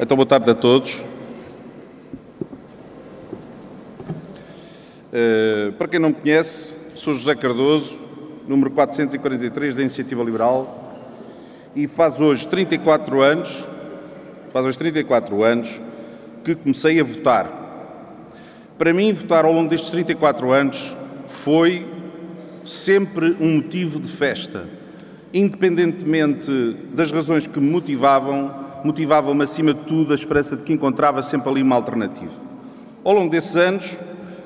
Então, boa tarde a todos. Uh, para quem não me conhece, sou José Cardoso, número 443 da Iniciativa Liberal, e faz hoje 34 anos, faz hoje 34 anos que comecei a votar. Para mim, votar ao longo destes 34 anos foi sempre um motivo de festa, independentemente das razões que me motivavam, motivava-me acima de tudo a esperança de que encontrava sempre ali uma alternativa. Ao longo desses anos,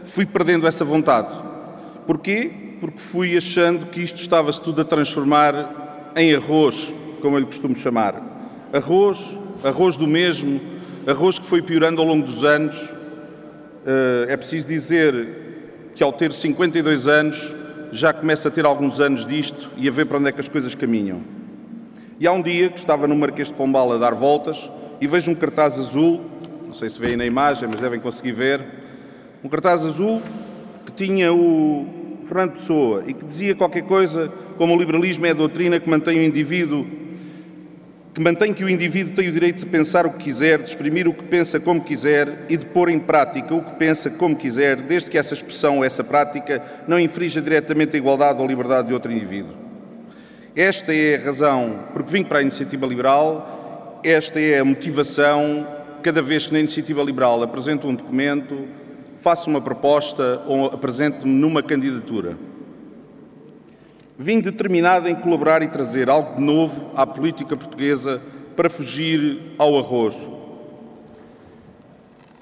fui perdendo essa vontade. Porquê? Porque fui achando que isto estava-se tudo a transformar em arroz, como eu lhe costumo chamar. Arroz, arroz do mesmo, arroz que foi piorando ao longo dos anos. Eh, é preciso dizer que ao ter 52 anos já começo a ter alguns anos disto e a ver para onde é que as coisas caminham. E há um dia que estava no Marquês de Pombal a dar voltas e vejo um cartaz azul, não sei se veem na imagem, mas devem conseguir ver, um cartaz azul que tinha o Fernando Pessoa e que dizia qualquer coisa como o liberalismo é a doutrina que mantém o indivíduo que mantém que o indivíduo tem o direito de pensar o que quiser, de exprimir o que pensa como quiser e de pôr em prática o que pensa como quiser, desde que essa expressão essa prática não infrinja diretamente a igualdade ou a liberdade de outro indivíduo. Esta é a razão porque vim para a iniciativa liberal, esta é a motivação cada vez que na iniciativa liberal apresento um documento, faço uma proposta ou apresento-me numa candidatura. Vim determinado em colaborar e trazer algo de novo à política portuguesa para fugir ao arroz.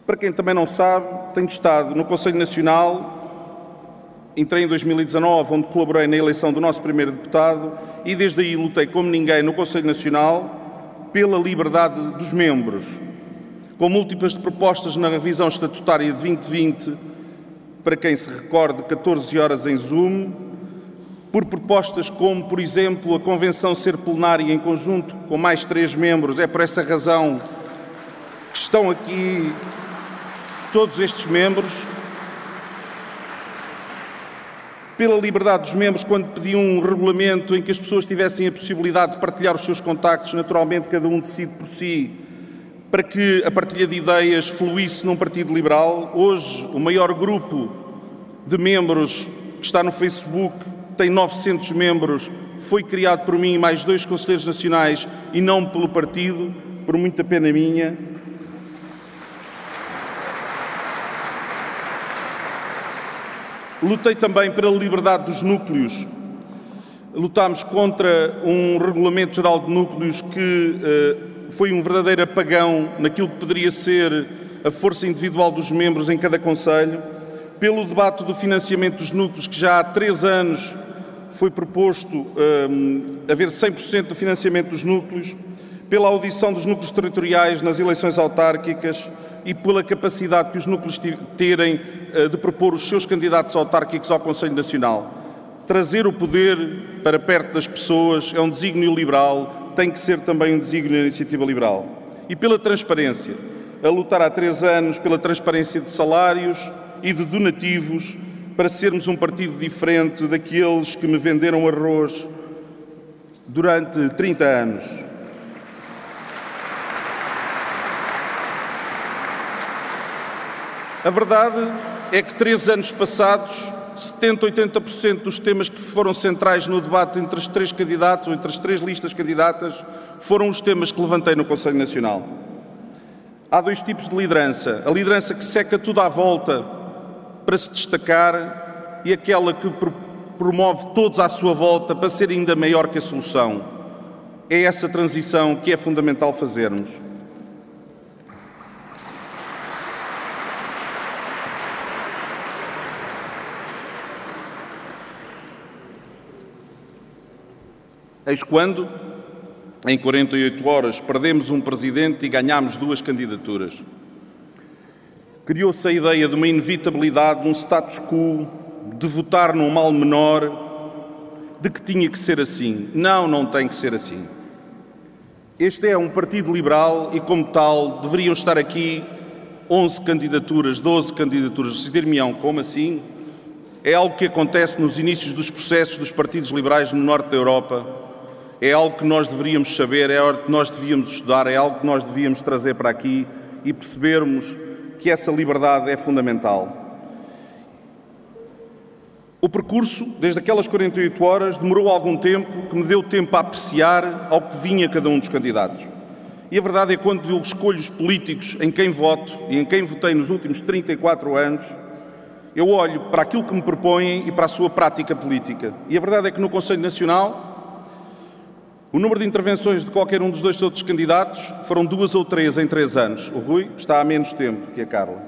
Para quem também não sabe, tenho estado no Conselho Nacional, entrei em 2019, onde colaborei na eleição do nosso primeiro deputado e desde aí lutei como ninguém no Conselho Nacional pela liberdade dos membros, com múltiplas propostas na revisão estatutária de 2020, para quem se recorde, 14 horas em Zoom, por propostas como, por exemplo, a convenção ser plenária em conjunto com mais três membros. É por essa razão que estão aqui todos estes membros. Pela liberdade dos membros, quando pediam um regulamento em que as pessoas tivessem a possibilidade de partilhar os seus contactos, naturalmente cada um decide por si, para que a partilha de ideias fluísse num partido liberal. Hoje, o maior grupo de membros que está no Facebook tem 900 membros, foi criado por mim e mais dois conselheiros nacionais e não pelo partido, por muita pena minha. Lutei também pela liberdade dos núcleos. Lutámos contra um regulamento geral de núcleos que uh, foi um verdadeiro apagão naquilo que poderia ser a força individual dos membros em cada Conselho, pelo debate do financiamento dos núcleos, que já há três anos foi proposto um, haver 100% de financiamento dos núcleos, pela audição dos núcleos territoriais nas eleições autárquicas e pela capacidade que os núcleos terem uh, de propor os seus candidatos autárquicos ao Conselho Nacional. Trazer o poder para perto das pessoas é um desígnio liberal, tem que ser também um desígnio da iniciativa liberal. E pela transparência, a lutar há três anos pela transparência de salários e de donativos para sermos um partido diferente daqueles que me venderam arroz durante 30 anos. A verdade é que, três anos passados, 70, 80% dos temas que foram centrais no debate entre as três candidatos ou entre as três listas candidatas foram os temas que levantei no Conselho Nacional. Há dois tipos de liderança. A liderança que seca tudo à volta para se destacar e aquela que promove todos à sua volta para ser ainda maior que a solução. É essa transição que é fundamental fazermos. Eis quando, em 48 horas, perdemos um presidente e ganhamos duas candidaturas criou-se a ideia de uma inevitabilidade, de um status quo, de votar num mal menor, de que tinha que ser assim. Não, não tem que ser assim. Este é um partido liberal e, como tal, deveriam estar aqui 11 candidaturas, 12 candidaturas. Se dir me como assim? É algo que acontece nos inícios dos processos dos partidos liberais no norte da Europa. É algo que nós deveríamos saber, é algo que nós devíamos estudar, é algo que nós devíamos trazer para aqui e percebermos que essa liberdade é fundamental. O percurso, desde aquelas 48 horas, demorou algum tempo, que me deu tempo a apreciar ao que vinha cada um dos candidatos. E a verdade é que quando eu escolho os políticos em quem voto e em quem votei nos últimos 34 anos, eu olho para aquilo que me propõem e para a sua prática política. E a verdade é que no Conselho Nacional, o número de intervenções de qualquer um dos dois outros candidatos foram duas ou três em três anos. O Rui está há menos tempo que a Carla.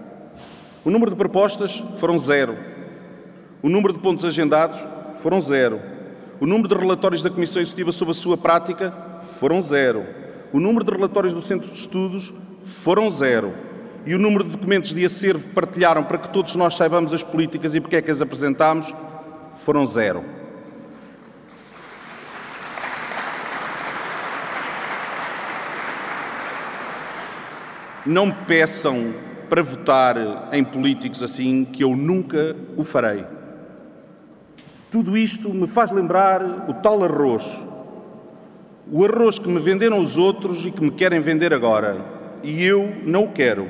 O número de propostas foram zero. O número de pontos agendados foram zero. O número de relatórios da Comissão Executiva sobre a sua prática foram zero. O número de relatórios do Centro de Estudos foram zero. E o número de documentos de acervo que partilharam para que todos nós saibamos as políticas e porque é que as apresentámos foram zero. Não me peçam para votar em políticos assim que eu nunca o farei. Tudo isto me faz lembrar o tal arroz. O arroz que me venderam os outros e que me querem vender agora. E eu não o quero.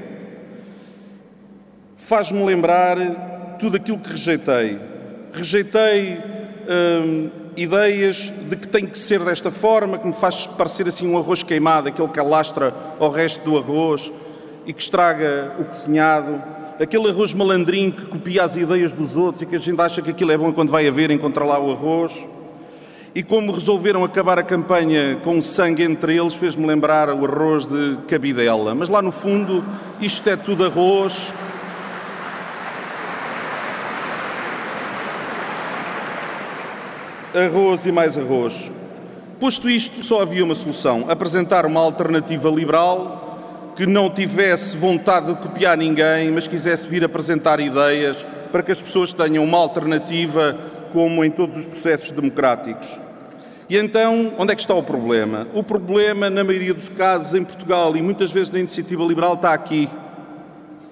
Faz-me lembrar tudo aquilo que rejeitei. Rejeitei hum, ideias de que tem que ser desta forma, que me faz parecer assim um arroz queimado, aquele que alastra ao resto do arroz e que estraga o cozinhado aquele arroz malandrinho que copia as ideias dos outros e que a gente acha que aquilo é bom quando vai haver encontrar lá o arroz. E como resolveram acabar a campanha com sangue entre eles, fez-me lembrar o arroz de cabidela. Mas lá no fundo, isto é tudo arroz. Arroz e mais arroz. Posto isto, só havia uma solução: apresentar uma alternativa liberal que não tivesse vontade de copiar ninguém, mas quisesse vir apresentar ideias para que as pessoas tenham uma alternativa, como em todos os processos democráticos. E então, onde é que está o problema? O problema, na maioria dos casos, em Portugal e muitas vezes na iniciativa liberal, está aqui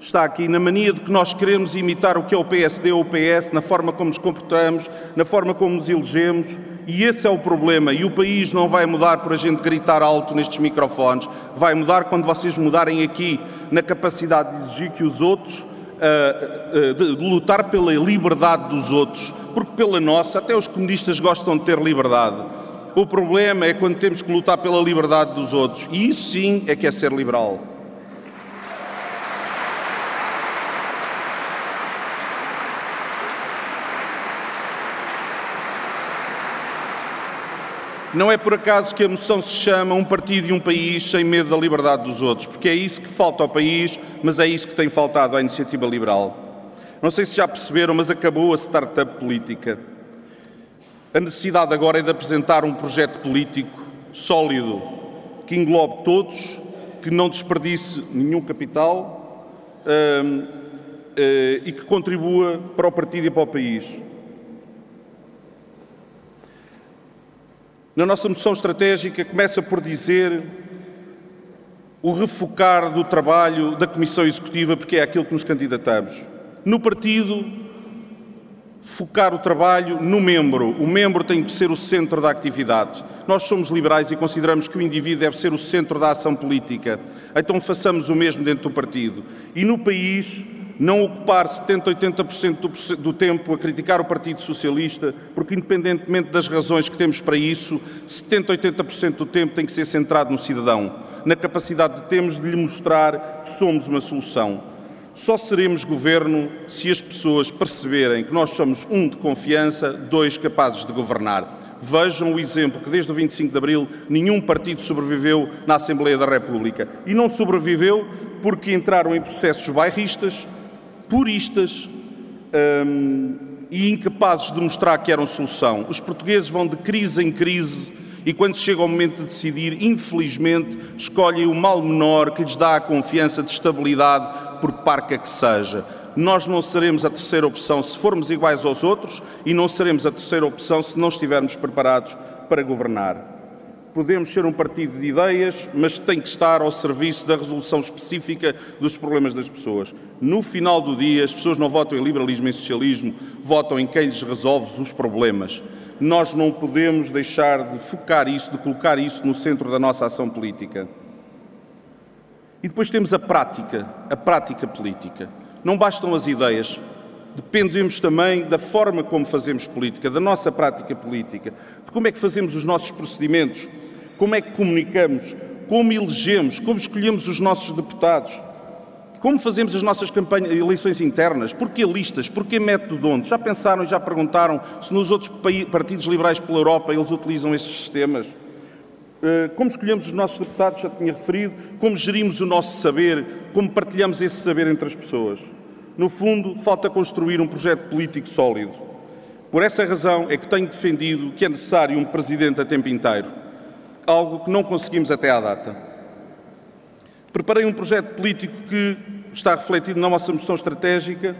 está aqui na mania de que nós queremos imitar o que é o PSD ou o PS, na forma como nos comportamos, na forma como nos elegemos, e esse é o problema. E o país não vai mudar por a gente gritar alto nestes microfones, vai mudar quando vocês mudarem aqui na capacidade de exigir que os outros, uh, uh, de, de lutar pela liberdade dos outros, porque pela nossa, até os comunistas gostam de ter liberdade. O problema é quando temos que lutar pela liberdade dos outros, e isso sim é que é ser liberal. Não é por acaso que a moção se chama Um Partido e um País sem medo da liberdade dos outros, porque é isso que falta ao país, mas é isso que tem faltado à iniciativa liberal. Não sei se já perceberam, mas acabou a startup política. A necessidade agora é de apresentar um projeto político sólido que englobe todos, que não desperdice nenhum capital hum, hum, e que contribua para o partido e para o país. Na nossa moção estratégica começa por dizer o refocar do trabalho da Comissão Executiva, porque é aquilo que nos candidatamos. No partido, focar o trabalho no membro. O membro tem que ser o centro da atividade. Nós somos liberais e consideramos que o indivíduo deve ser o centro da ação política. Então façamos o mesmo dentro do partido. E no país, não ocupar 70, 80% do, tempo a criticar o Partido Socialista, porque independentemente das razões que temos para isso, 70, 80% do tempo tem que ser centrado no cidadão, na capacidade que temos de lhe mostrar que somos uma solução. Só seremos governo se as pessoas perceberem que nós somos, um, de confiança, dois, capazes de governar. Vejam o exemplo que desde o 25 de Abril nenhum partido sobreviveu na Assembleia da República. E não sobreviveu porque entraram em processos bairristas, puristas hum, e incapazes de mostrar que eram solução. Os portugueses vão de crise em crise e, quando chega o momento de decidir, infelizmente, escolhem o mal menor que lhes dá a confiança de estabilidade, por parca que seja. Nós não seremos a terceira opção se formos iguais aos outros e não seremos a terceira opção se não estivermos preparados para governar. Podemos ser um partido de ideias, mas tem que estar ao serviço da resolução específica dos problemas das pessoas. No final do dia, as pessoas não votam em liberalismo e socialismo, votam em quem lhes resolve os problemas. nós não podemos deixar de focar isso, de colocar isso no centro da nossa ação política. E depois temos a prática, a prática política. Não bastam as ideias, dependemos também da forma como fazemos política, da nossa prática política, de como é que fazemos os nossos procedimentos, como é que comunicamos, como elegemos, como escolhemos os nossos deputados, como fazemos as nossas campanhas, eleições internas, porquê listas, porquê método de onde? Já pensaram e já perguntaram se nos outros partidos liberais pela Europa eles utilizam esses sistemas? Eh, como escolhemos os nossos deputados, já tinha referido, como gerimos o nosso saber, como partilhamos esse saber entre as pessoas. No fundo, falta construir um projeto político sólido. Por essa razão é que tenho defendido que é necessário um presidente a tempo inteiro, algo que não conseguimos até à data. Preparei um projeto político que está refletido na nossa moção estratégica,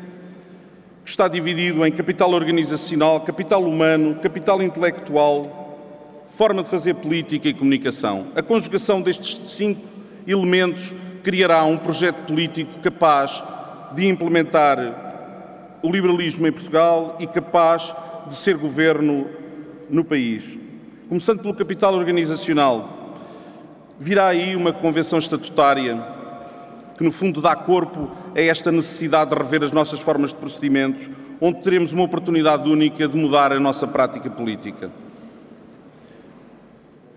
que está dividido em capital organizacional, capital humano, capital intelectual, forma de fazer política e comunicação. A conjugação destes cinco elementos criará um projeto político capaz de implementar o liberalismo em Portugal e capaz de ser governo no país. Começando pelo capital organizacional, virá aí uma convenção estatutária que, no fundo, dá corpo a esta necessidade de rever as nossas formas de procedimentos, onde teremos uma oportunidade única de mudar a nossa prática política.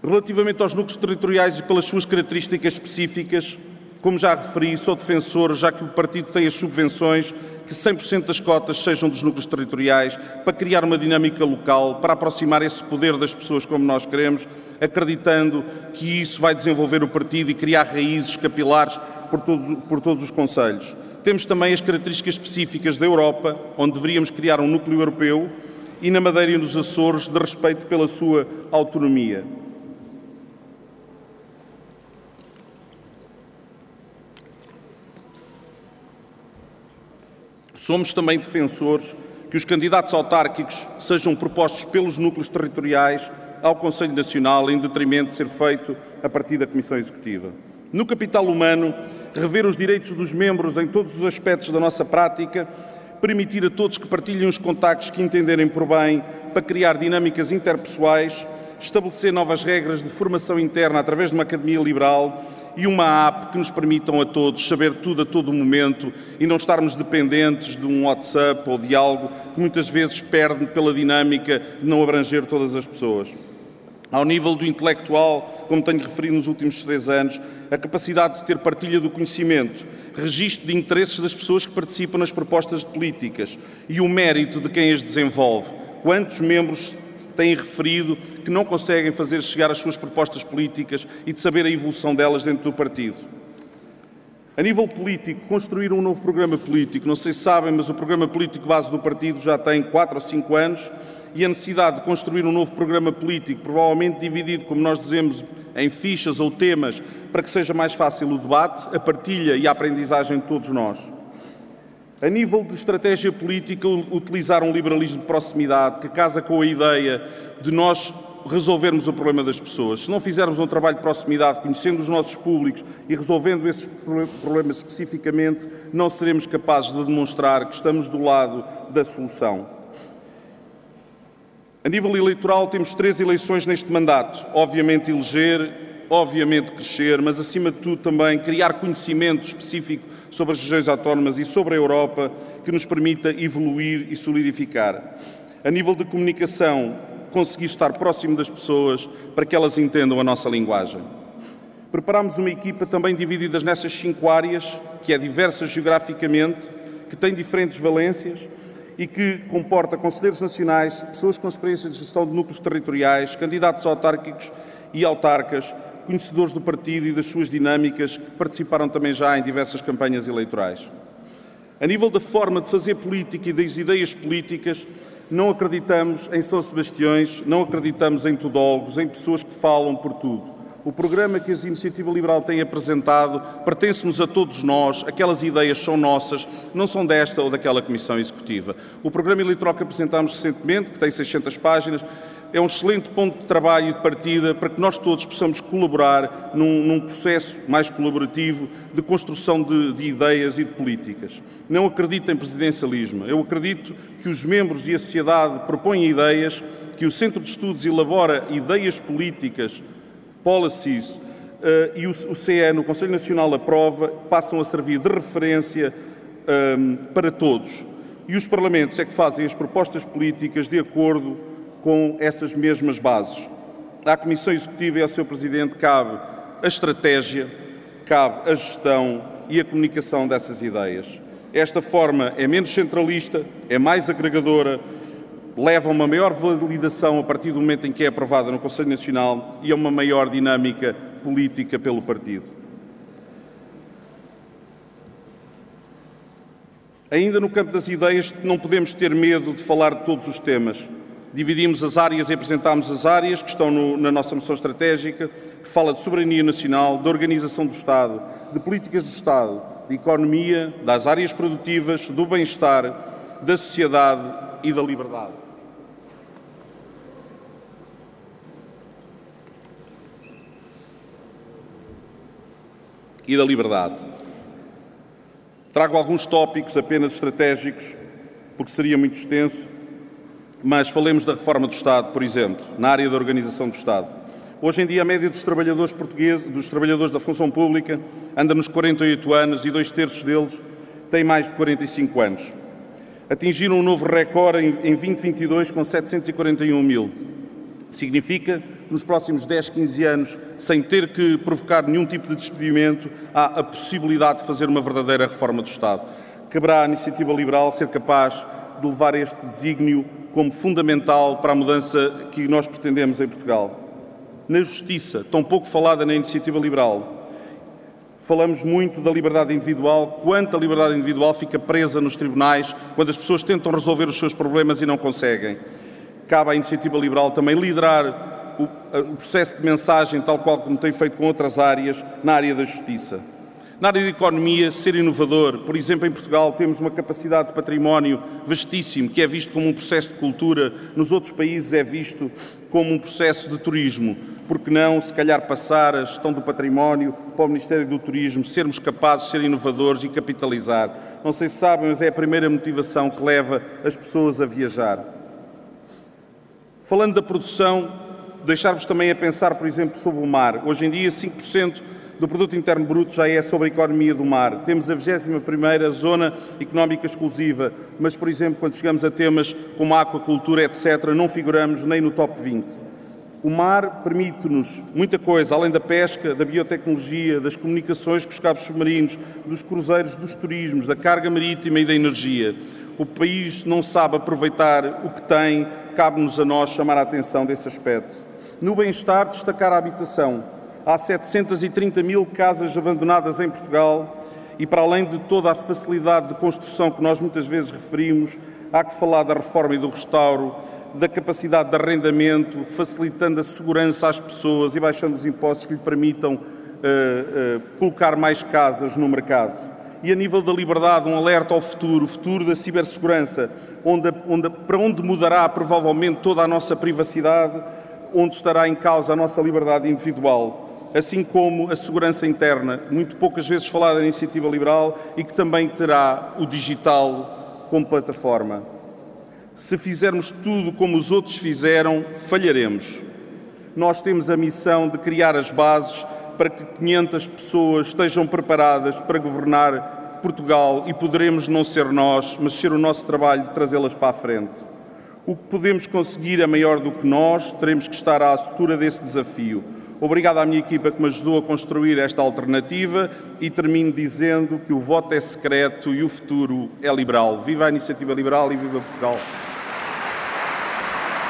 Relativamente aos núcleos territoriais e pelas suas características específicas, como já referi, sou defensor, já que o partido tem as subvenções, que 100% das cotas sejam dos núcleos territoriais, para criar uma dinâmica local, para aproximar esse poder das pessoas como nós queremos, acreditando que isso vai desenvolver o partido e criar raízes capilares por todos, por todos os conselhos. Temos também as características específicas da Europa, onde deveríamos criar um núcleo europeu, e na Madeira e nos Açores, de respeito pela sua autonomia. Somos também defensores que os candidatos autárquicos sejam propostos pelos núcleos territoriais ao Conselho Nacional, em detrimento de ser feito a partir da Comissão Executiva. No capital humano, rever os direitos dos membros em todos os aspectos da nossa prática, permitir a todos que partilhem os contactos que entenderem por bem para criar dinâmicas interpessoais, estabelecer novas regras de formação interna através de uma academia liberal e uma app que nos permitam a todos saber tudo a todo momento e não estarmos dependentes de um WhatsApp ou de algo que muitas vezes perde pela dinâmica de não abranger todas as pessoas. Ao nível do intelectual, como tenho referido nos últimos três anos, a capacidade de ter partilha do conhecimento, registro de interesses das pessoas que participam nas propostas de políticas e o mérito de quem as desenvolve. Quantos membros têm referido que não conseguem fazer chegar as suas propostas políticas e de saber a evolução delas dentro do partido. A nível político, construir um novo programa político, não sei se sabem, mas o programa político base do partido já tem quatro ou cinco anos e a necessidade de construir um novo programa político, provavelmente dividido, como nós dizemos, em fichas ou temas, para que seja mais fácil o debate, a partilha e a aprendizagem de todos nós. A nível de estratégia política, utilizar um liberalismo de proximidade que casa com a ideia de nós resolvermos o problema das pessoas. Se não fizermos um trabalho de proximidade, conhecendo os nossos públicos e resolvendo esses problemas especificamente, não seremos capazes de demonstrar que estamos do lado da solução. A nível eleitoral, temos três eleições neste mandato. Obviamente, eleger, obviamente, crescer, mas acima de tudo também criar conhecimento específico sobre as regiões autónomas e sobre a Europa que nos permita evoluir e solidificar. A nível de comunicação, conseguir estar próximo das pessoas para que elas entendam a nossa linguagem. Preparámos uma equipa também dividida nessas cinco áreas, que é diversa geograficamente, que tem diferentes valências e que comporta conselheiros nacionais, pessoas com experiência de gestão de núcleos territoriais, candidatos autárquicos e autarcas, conhecedores do partido e das suas dinâmicas, que participaram também já em diversas campanhas eleitorais. A nível da forma de fazer política e das ideias políticas, não acreditamos em São Sebastiões, não acreditamos em tudólogos, em pessoas que falam por tudo. O programa que a Iniciativa Liberal tem apresentado pertence-nos a todos nós, aquelas ideias são nossas, não são desta ou daquela Comissão Executiva. O programa eleitoral que apresentámos recentemente, que tem 600 páginas, é um excelente ponto de trabalho e de partida para que nós todos possamos colaborar num, num processo mais colaborativo de construção de, de, ideias e de políticas. Não acredito em presidencialismo. Eu acredito que os membros e a sociedade propõem ideias, que o Centro de Estudos elabora ideias políticas, policies, uh, e o, o CE, no Conselho Nacional, aprova, passam a servir de referência um, eh, para todos. E os Parlamentos é que fazem as propostas políticas de acordo com essas mesmas bases. À Comissão Executiva e ao seu Presidente cabe a estratégia, cabe a gestão e a comunicação dessas ideias. Esta forma é menos centralista, é mais agregadora, leva a uma maior validação a partir do momento em que é aprovada no Conselho Nacional e a uma maior dinâmica política pelo partido. Ainda no campo das ideias, não podemos ter medo de falar de todos os temas. Dividimos as áreas e apresentámos as áreas que estão no, na nossa moção estratégica, que fala de soberania nacional, de organização do Estado, de políticas do Estado, de economia, das áreas produtivas, do bem-estar, da sociedade e da liberdade. E da liberdade. Trago alguns tópicos apenas estratégicos, porque seria muito extenso, mas falemos da reforma do Estado, por exemplo, na área da organização do Estado. Hoje em dia, a média dos trabalhadores portugueses, dos trabalhadores da função pública, anda nos 48 anos e dois terços deles têm mais de 45 anos. Atingiram um novo recorde em 2022 com 741 mil. Significa que nos próximos 10, 15 anos, sem ter que provocar nenhum tipo de despedimento, há a possibilidade de fazer uma verdadeira reforma do Estado. Caberá à iniciativa liberal ser capaz de levar este desígnio como fundamental para a mudança que nós pretendemos em Portugal. Na justiça, tão pouco falada na iniciativa liberal, falamos muito da liberdade individual, quanto a liberdade individual fica presa nos tribunais quando as pessoas tentam resolver os seus problemas e não conseguem. Cabe à iniciativa liberal também liderar o, processo de mensagem, tal qual como tem feito com outras áreas, na área da justiça. Na área da economia, ser inovador. Por exemplo, em Portugal temos uma capacidade de património vastíssimo, que é visto como um processo de cultura. Nos outros países é visto como um processo de turismo. Por que não, se calhar, passar a gestão do património para o Ministério do Turismo, sermos capazes de ser inovadores e capitalizar? Não sei se sabem, mas é a primeira motivação que leva as pessoas a viajar. Falando da produção, deixar-vos também a pensar, por exemplo, sobre o mar. Hoje em dia, 5% do produto interno bruto já é sobre a economia do mar. Temos a 21ª zona económica exclusiva, mas por exemplo, quando chegamos a temas como a aquacultura, etc, não figuramos nem no top 20. O mar permite-nos muita coisa, além da pesca, da biotecnologia, das comunicações com os cabos submarinos, dos cruzeiros, dos turismos, da carga marítima e da energia. O país não sabe aproveitar o que tem, cabe-nos a nós chamar a atenção desse aspecto. No bem-estar, destacar a habitação há 730 mil casas abandonadas em Portugal e, para além de toda a facilidade de construção que nós muitas vezes referimos, há que falar da reforma e do restauro, da capacidade de arrendamento, facilitando a segurança às pessoas e baixando os impostos que lhe permitam uh, uh, colocar mais casas no mercado. E a nível da liberdade, um alerta ao futuro, o futuro da cibersegurança, onde, onde, para onde mudará provavelmente toda a nossa privacidade, onde estará em causa a nossa liberdade individual assim como a segurança interna, muito poucas vezes falada na iniciativa liberal e que também terá o digital como plataforma. Se fizermos tudo como os outros fizeram, falharemos. Nós temos a missão de criar as bases para que 500 pessoas estejam preparadas para governar Portugal e poderemos não ser nós, mas ser o nosso trabalho de trazê-las para a frente. O que podemos conseguir é maior do que nós, teremos que estar à altura desse desafio. Obrigado à minha equipa que me ajudou a construir esta alternativa e termino dizendo que o voto é secreto e o futuro é liberal. Viva a iniciativa liberal e viva Portugal!